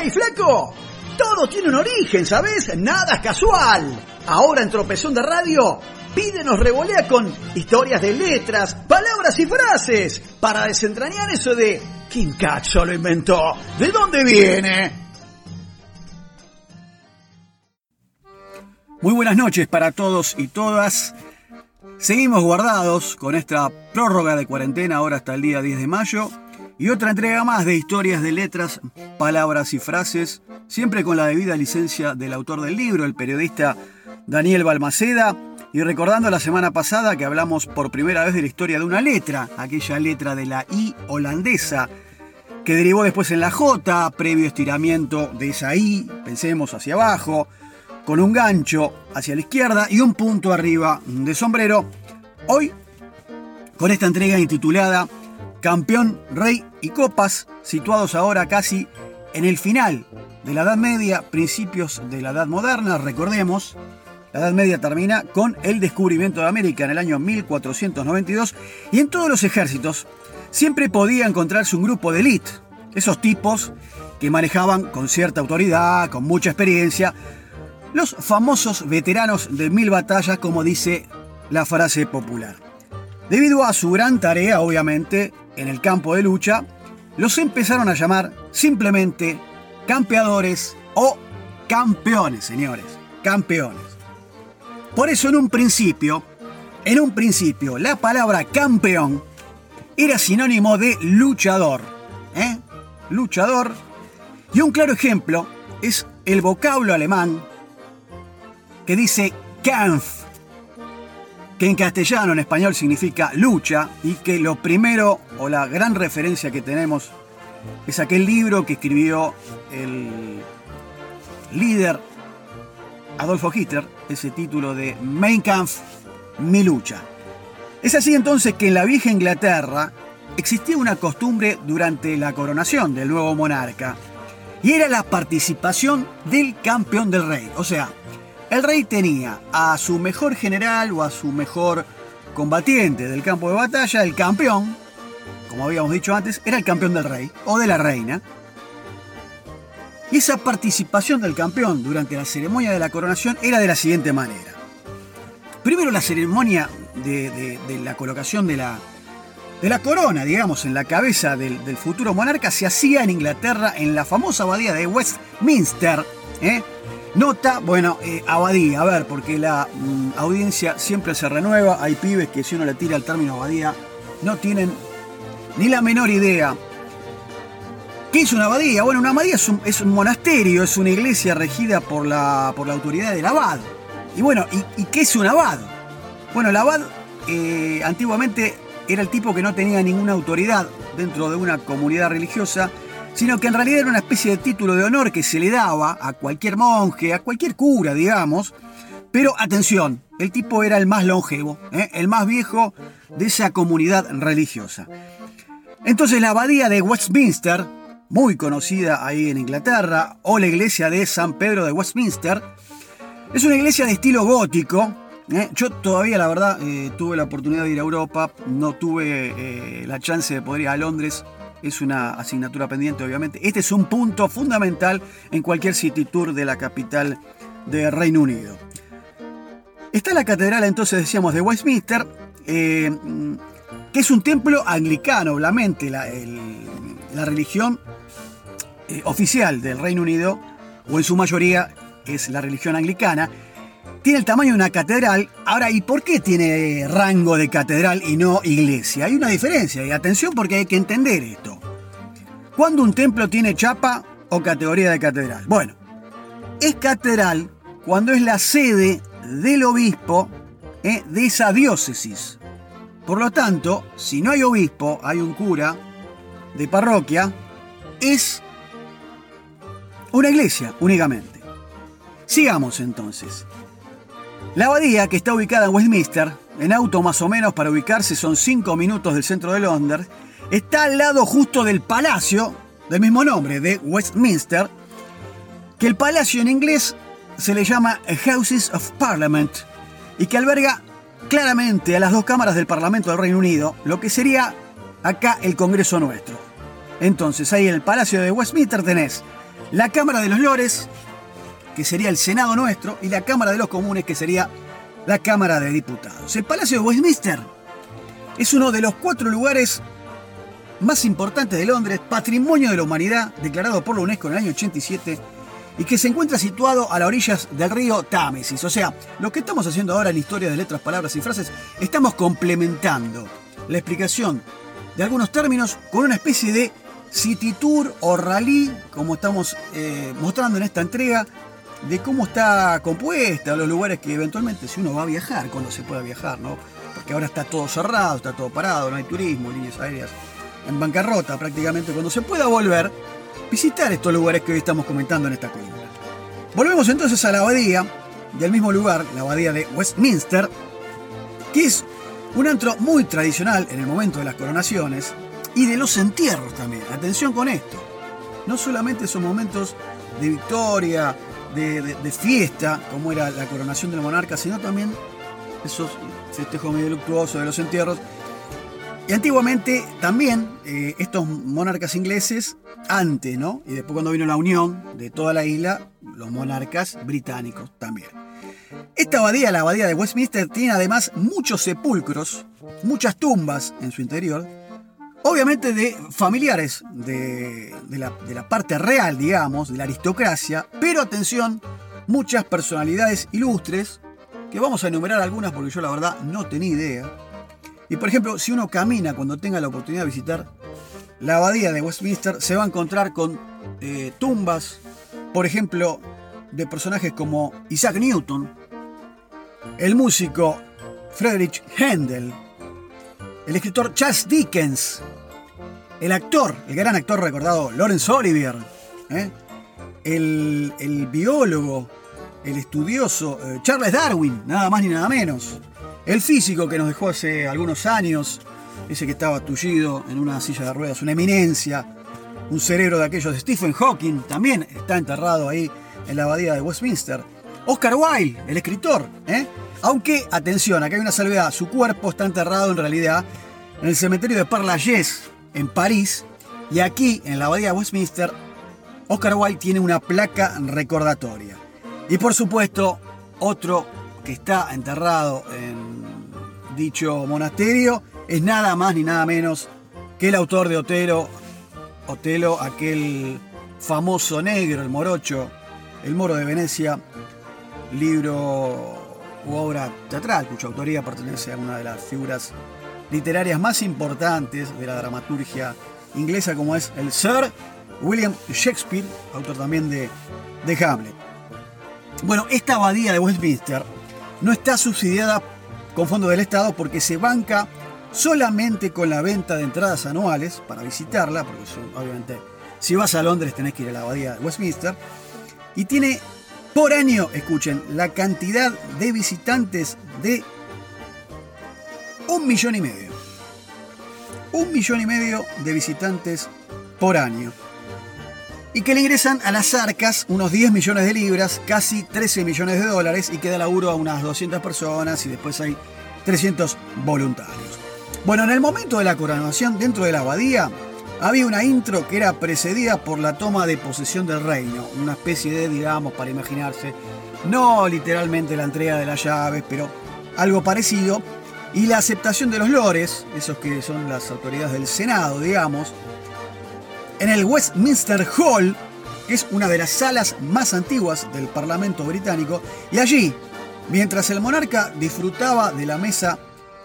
¡Hey, flaco! Todo tiene un origen, ¿sabes? Nada es casual. Ahora en Tropezón de Radio, pídenos revolea con historias de letras, palabras y frases para desentrañar eso de ¿quién cacho lo inventó? ¿De dónde viene? Muy buenas noches para todos y todas. Seguimos guardados con esta prórroga de cuarentena ahora hasta el día 10 de mayo y otra entrega más de historias de letras, palabras y frases, siempre con la debida licencia del autor del libro, el periodista Daniel Balmaceda, y recordando la semana pasada que hablamos por primera vez de la historia de una letra, aquella letra de la I holandesa, que derivó después en la J, previo estiramiento de esa I, pensemos hacia abajo, con un gancho hacia la izquierda y un punto arriba de sombrero. Hoy, con esta entrega intitulada campeón, rey y copas, situados ahora casi en el final de la Edad Media, principios de la Edad Moderna, recordemos, la Edad Media termina con el descubrimiento de América en el año 1492 y en todos los ejércitos siempre podía encontrarse un grupo de élite, esos tipos que manejaban con cierta autoridad, con mucha experiencia, los famosos veteranos de mil batallas, como dice la frase popular. Debido a su gran tarea, obviamente, en el campo de lucha, los empezaron a llamar simplemente campeadores o campeones, señores, campeones. Por eso en un principio, en un principio, la palabra campeón era sinónimo de luchador, ¿eh? Luchador. Y un claro ejemplo es el vocablo alemán que dice Kampf, que en castellano, en español significa lucha, y que lo primero o la gran referencia que tenemos es aquel libro que escribió el líder Adolfo Hitler, ese título de Mein Kampf, mi lucha. Es así entonces que en la vieja Inglaterra existía una costumbre durante la coronación del nuevo monarca, y era la participación del campeón del rey, o sea, el rey tenía a su mejor general o a su mejor combatiente del campo de batalla, el campeón, como habíamos dicho antes, era el campeón del rey o de la reina. Y esa participación del campeón durante la ceremonia de la coronación era de la siguiente manera. Primero la ceremonia de, la colocación de la, corona, digamos, en la cabeza del, del, futuro monarca se hacía en Inglaterra en la famosa abadía de Westminster, ¿eh? Nota, bueno, eh, abadía, a ver, porque la mm, audiencia siempre se renueva. Hay pibes que si uno le tira el término abadía, no tienen ni la menor idea. ¿Qué es una abadía? Bueno, una abadía es un, monasterio, es una iglesia regida por la, por la autoridad del abad. Y bueno, ¿y, qué es un abad? Bueno, el abad eh, antiguamente era el tipo que no tenía ninguna autoridad dentro de una comunidad religiosa sino que en realidad era una especie de título de honor que se le daba a cualquier monje, a cualquier cura, digamos. Pero atención, el tipo era el más longevo, ¿eh? el más viejo de esa comunidad religiosa. Entonces la abadía de Westminster, muy conocida ahí en Inglaterra, o la iglesia de San Pedro de Westminster, es una iglesia de estilo gótico. ¿eh? Yo todavía, la verdad, eh, tuve la oportunidad de ir a Europa, no tuve la chance de poder ir a Londres es una asignatura pendiente, obviamente. Este es un punto fundamental en cualquier city tour de la capital de Reino Unido. Está la catedral, entonces decíamos, de Westminster, eh, es un templo anglicano, obviamente, la, la religión eh, oficial del Reino Unido, o en su mayoría es la religión anglicana, tiene el tamaño de una catedral. Ahora, ¿y por qué tiene rango de catedral y no iglesia? Hay una diferencia, y atención porque hay que entender esto. ¿Cuándo un templo tiene chapa o categoría de catedral? Bueno, es catedral cuando es la sede del obispo eh, de esa diócesis. Por lo tanto, si no hay obispo, hay un cura de parroquia, es una iglesia únicamente. Sigamos entonces. La abadía, que está ubicada en Westminster, en auto más o menos para ubicarse son 5 minutos del centro de Londres, está al lado justo del palacio del mismo nombre, de Westminster, que el palacio en inglés se le llama Houses of Parliament y que alberga claramente a las dos cámaras del Parlamento del Reino Unido, lo que sería acá el Congreso nuestro. Entonces, ahí en el Palacio de Westminster tenés la Cámara de los Lores, que sería el Senado nuestro, y la Cámara de los Comunes, que sería la Cámara de Diputados. El Palacio de Westminster es uno de los cuatro lugares más importantes de Londres, patrimonio de la humanidad, declarado por la UNESCO en el año 87, y que se encuentra situado a las orillas del río Támesis. O sea, lo que estamos haciendo ahora en historia de letras, palabras y frases, estamos complementando la explicación de algunos términos con una especie de city tour o rally, como estamos eh, mostrando en esta entrega, de cómo está compuesta, los lugares que eventualmente si uno va a viajar, cuando se pueda viajar, ¿no? Porque ahora está todo cerrado, está todo parado, no hay turismo, líneas aéreas en bancarrota prácticamente, cuando se pueda volver, visitar estos lugares que hoy estamos comentando en esta columna. Volvemos entonces a la abadía, del mismo lugar, la abadía de Westminster, que es un antro muy tradicional en el momento de las coronaciones y de los entierros también. Atención con esto. No solamente son momentos de victoria, de, fiesta, como era la coronación del monarca, sino también esos festejos medio luctuosos de los entierros. Y antiguamente también eh, estos monarcas ingleses, antes, ¿no? Y después cuando vino la unión de toda la isla, los monarcas británicos también. Esta abadía, la abadía de Westminster, tiene además muchos sepulcros, muchas tumbas en su interior, obviamente de familiares de, de, la, parte real, digamos, de la aristocracia, pero atención, muchas personalidades ilustres, que vamos a enumerar algunas porque yo la verdad no tenía idea. Y por ejemplo, si uno camina cuando tenga la oportunidad de visitar la abadía de Westminster, se va a encontrar con eh, tumbas, por ejemplo, de personajes como Isaac Newton, el músico Friedrich Händel, el escritor Charles Dickens, el actor, el gran actor recordado Laurence Olivier, ¿eh? el, biólogo, el estudioso eh, Charles Darwin, nada más ni nada menos, el físico que nos dejó hace algunos años, ese que estaba tullido en una silla de ruedas, una eminencia, un cerebro de aquellos de Stephen Hawking, también está enterrado ahí en la abadía de Westminster. Oscar Wilde, el escritor, ¿eh? aunque, atención, acá hay una salvedad, su cuerpo está enterrado en realidad en el cementerio de Père en París, y aquí, en la abadía de Westminster, Oscar Wilde tiene una placa recordatoria. Y por supuesto, otro que está enterrado en dicho monasterio es nada más ni nada menos que el autor de Otelo, Otelo, aquel famoso negro, el morocho, el moro de Venecia, libro u obra teatral cuya autoría pertenece a una de las figuras literarias más importantes de la dramaturgia inglesa como es el Sir William Shakespeare, autor también de, de Hamlet. Bueno, esta abadía de Westminster no está subsidiada con fondos del Estado porque se banca solamente con la venta de entradas anuales para visitarla, porque obviamente si vas a Londres tenés que ir a la abadía de Westminster, y tiene por año, escuchen, la cantidad de visitantes de un millón y medio. Un millón y medio de visitantes por año. Y que le ingresan a las arcas unos 10 millones de libras, casi 13 millones de dólares, y queda laburo a unas 200 personas y después hay 300 voluntarios. Bueno, en el momento de la coronación dentro de la abadía, había una intro que era precedida por la toma de posesión del reino, una especie de, digamos, para imaginarse, no literalmente la entrega de las llaves, pero algo parecido, y la aceptación de los lores, esos que son las autoridades del Senado, digamos, en el Westminster Hall, que es una de las salas más antiguas del Parlamento británico, y allí, mientras el monarca disfrutaba de la mesa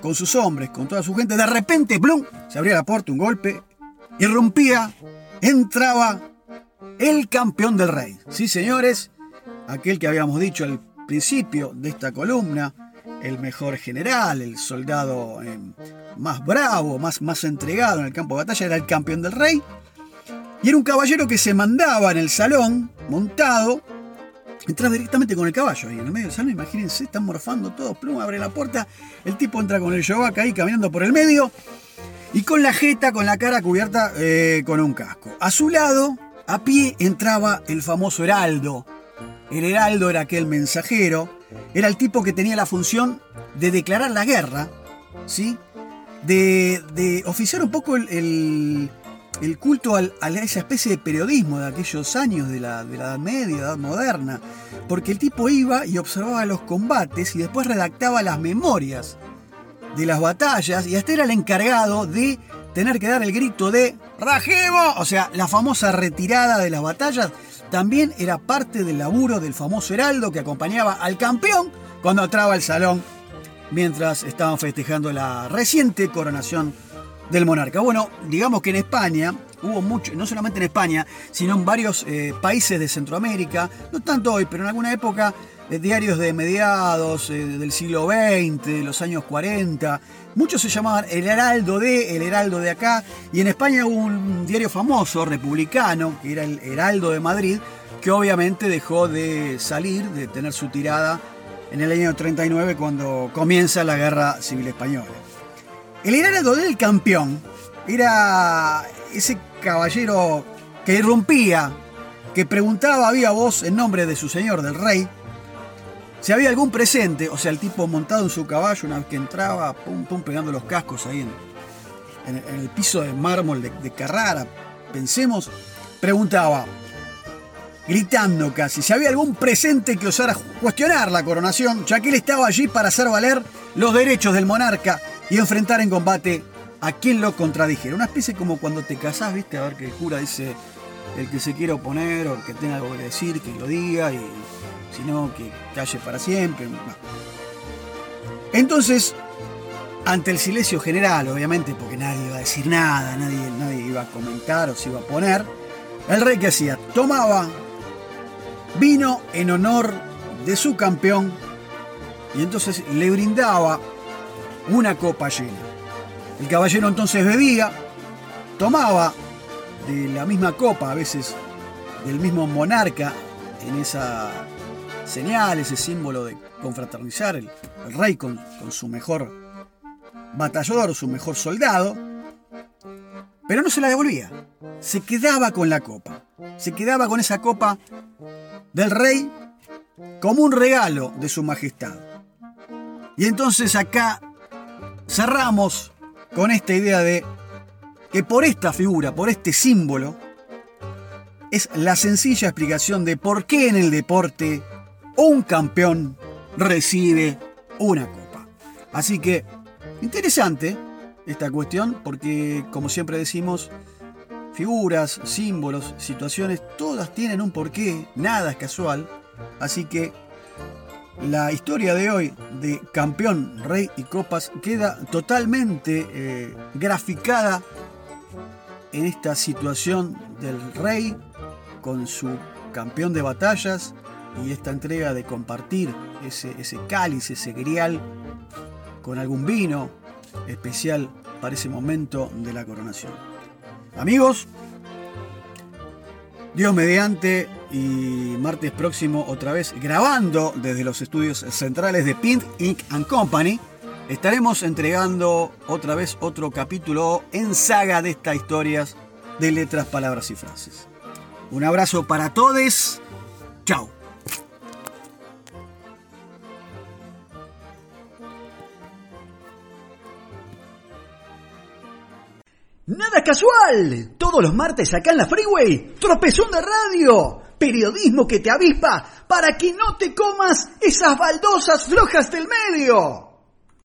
con sus hombres, con toda su gente, de repente, ¡plum!, se abría la puerta, un golpe, irrumpía, entraba el campeón del rey. Sí, señores, aquel que habíamos dicho al principio de esta columna, el mejor general, el soldado eh, más bravo, más, más entregado en el campo de batalla, era el campeón del rey. Y era un caballero que se mandaba en el salón, montado, entraba directamente con el caballo ahí en el medio del salón, imagínense, están morfando todos, pluma, abre la puerta, el tipo entra con el yovac ahí caminando por el medio, y con la jeta, con la cara cubierta eh, con un casco. A su lado, a pie, entraba el famoso heraldo. El heraldo era aquel mensajero, era el tipo que tenía la función de declarar la guerra, ¿sí? De, oficiar un poco el culto a esa especie de periodismo de aquellos años de la, de la Edad Media, Edad Moderna, porque el tipo iba y observaba los combates y después redactaba las memorias de las batallas y hasta era el encargado de tener que dar el grito de ¡Rajemo! O sea, la famosa retirada de las batallas también era parte del laburo del famoso heraldo que acompañaba al campeón cuando entraba al salón mientras estaban festejando la reciente coronación del monarca. Bueno, digamos que en España hubo mucho, no solamente en España, sino en varios eh, países de Centroamérica, no tanto hoy, pero en alguna época, eh, diarios de mediados eh, del siglo XX, de los años 40, muchos se llamaban El Heraldo de, El Heraldo de acá, y en España hubo un diario famoso, republicano, que era el Heraldo de Madrid, que obviamente dejó de salir, de tener su tirada en el año 39 cuando comienza la Guerra Civil Española. El heraldo del campeón era ese caballero que irrumpía, que preguntaba a voz en nombre de su señor, del rey, si había algún presente, o sea, el tipo montado en su caballo una vez que entraba, pum, pum, pegando los cascos ahí en, el piso de mármol de, de Carrara, pensemos, preguntaba, gritando casi, si había algún presente que osara cuestionar la coronación, ya que él estaba allí para hacer valer los derechos del monarca y enfrentar en combate a quien lo contradijera. Una especie como cuando te casás, ¿viste? A ver que el cura dice el que se quiera oponer o el que tenga algo que decir, que lo diga, y si no, que calle para siempre. Entonces, ante el silencio general, obviamente, porque nadie iba a decir nada, nadie, nadie iba a comentar o se iba a poner, el rey que hacía, tomaba vino en honor de su campeón y entonces le brindaba una copa llena. El caballero entonces bebía, tomaba de la misma copa, a veces del mismo monarca, en esa señal, ese símbolo de confraternizar, el, rey con, su mejor batallador, su mejor soldado, pero no se la devolvía, se quedaba con la copa, se quedaba con esa copa del rey como un regalo de su majestad. Y entonces acá cerramos con esta idea de que por esta figura, por este símbolo, es la sencilla explicación de por qué en el deporte un campeón recibe una copa. Así que, interesante esta cuestión, porque como siempre decimos, figuras, símbolos, situaciones, todas tienen un porqué, nada es casual. Así que la historia de hoy de campeón, rey y copas queda totalmente eh, graficada en esta situación del rey con su campeón de batallas y esta entrega de compartir ese, ese cáliz, ese grial con algún vino especial para ese momento de la coronación. Amigos, Dios mediante y martes próximo otra vez grabando desde los estudios centrales de Pint Inc. and Company. Estaremos entregando otra vez otro capítulo en saga de estas historias de letras, palabras y frases. Un abrazo para todos. Chao. Nada casual. Todos los martes acá en la Freeway, tropezón de radio. Periodismo que te avispa para que no te comas esas baldosas flojas del medio.